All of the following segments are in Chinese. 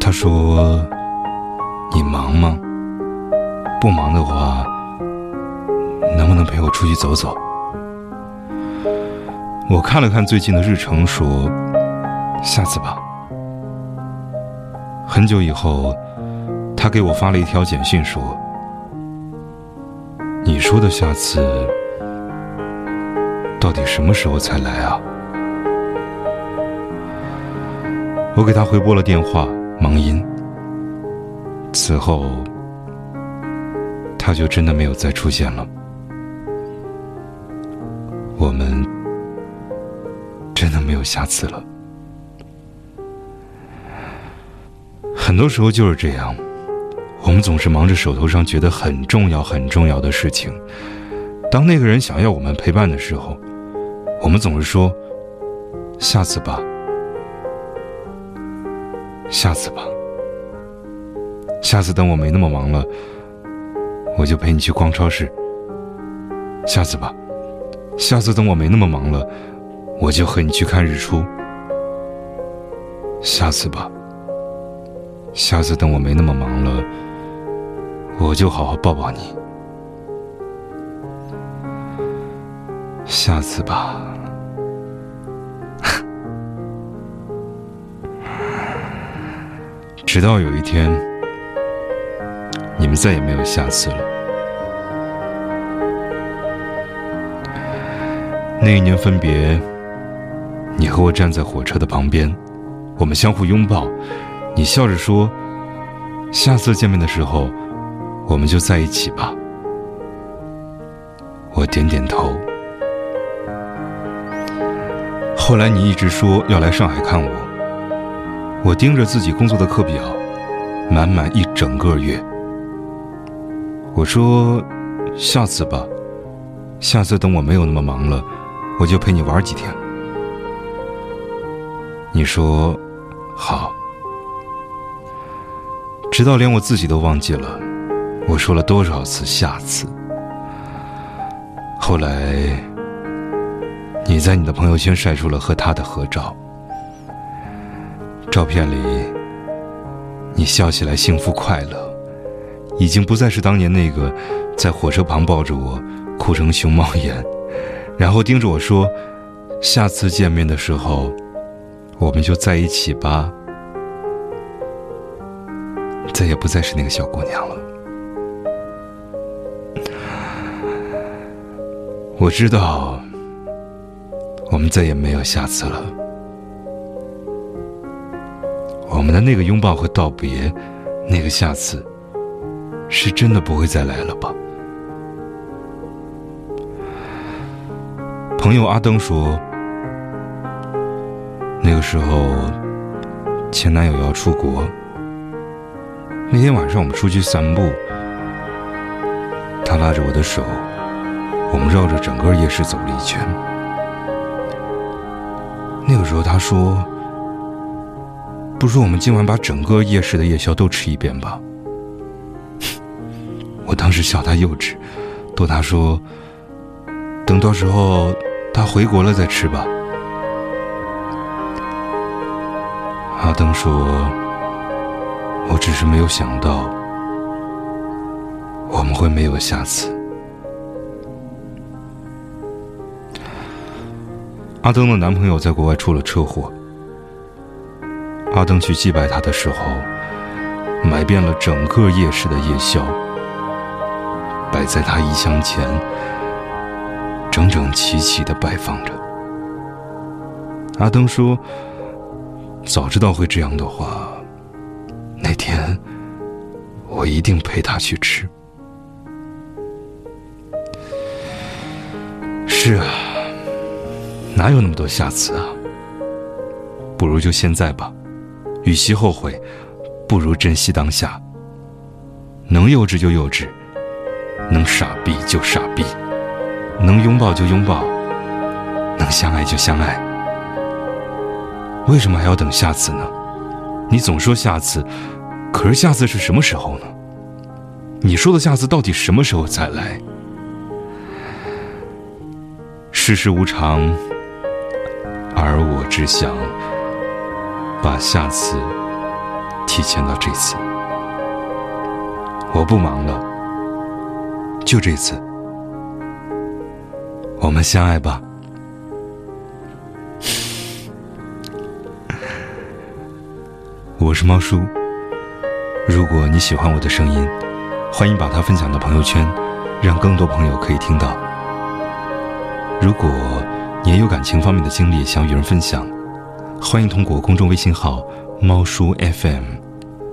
他说：“你忙吗？不忙的话，能不能陪我出去走走？”我看了看最近的日程，说：“下次吧。”很久以后，他给我发了一条简讯，说：“你说的下次，到底什么时候才来啊？”我给他回拨了电话，忙音。此后，他就真的没有再出现了。我们真的没有下次了。很多时候就是这样，我们总是忙着手头上觉得很重要、很重要的事情。当那个人想要我们陪伴的时候，我们总是说：“下次吧。”下次吧，下次等我没那么忙了，我就陪你去逛超市。下次吧，下次等我没那么忙了，我就和你去看日出。下次吧，下次等我没那么忙了，我就好好抱抱你。下次吧。直到有一天，你们再也没有下次了。那一年分别，你和我站在火车的旁边，我们相互拥抱，你笑着说：“下次见面的时候，我们就在一起吧。”我点点头。后来你一直说要来上海看我。我盯着自己工作的课表，满满一整个月。我说：“下次吧，下次等我没有那么忙了，我就陪你玩几天。”你说：“好。”直到连我自己都忘记了，我说了多少次“下次”。后来，你在你的朋友圈晒出了和他的合照。照片里，你笑起来幸福快乐，已经不再是当年那个在火车旁抱着我哭成熊猫眼，然后盯着我说：“下次见面的时候，我们就在一起吧。”再也不再是那个小姑娘了。我知道，我们再也没有下次了。我们的那个拥抱和道别，那个下次，是真的不会再来了吧？朋友阿登说，那个时候前男友要出国，那天晚上我们出去散步，他拉着我的手，我们绕着整个夜市走了一圈。那个时候他说。不如我们今晚把整个夜市的夜宵都吃一遍吧。我当时笑他幼稚，逗他说：“等到时候他回国了再吃吧。”阿登说：“我只是没有想到我们会没有下次。”阿登的男朋友在国外出了车祸。阿登去祭拜他的时候，买遍了整个夜市的夜宵，摆在他遗像前，整整齐齐的摆放着。阿登说：“早知道会这样的话，那天我一定陪他去吃。”是啊，哪有那么多下次啊？不如就现在吧。与其后悔，不如珍惜当下。能幼稚就幼稚，能傻逼就傻逼，能拥抱就拥抱，能相爱就相爱。为什么还要等下次呢？你总说下次，可是下次是什么时候呢？你说的下次到底什么时候再来？世事无常，而我只想。把下次提前到这次。我不忙了，就这次，我们相爱吧。我是猫叔。如果你喜欢我的声音，欢迎把它分享到朋友圈，让更多朋友可以听到。如果你也有感情方面的经历想与人分享，欢迎通过公众微信号猫叔 fm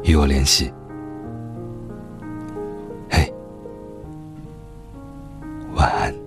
与我联系。嘿晚安。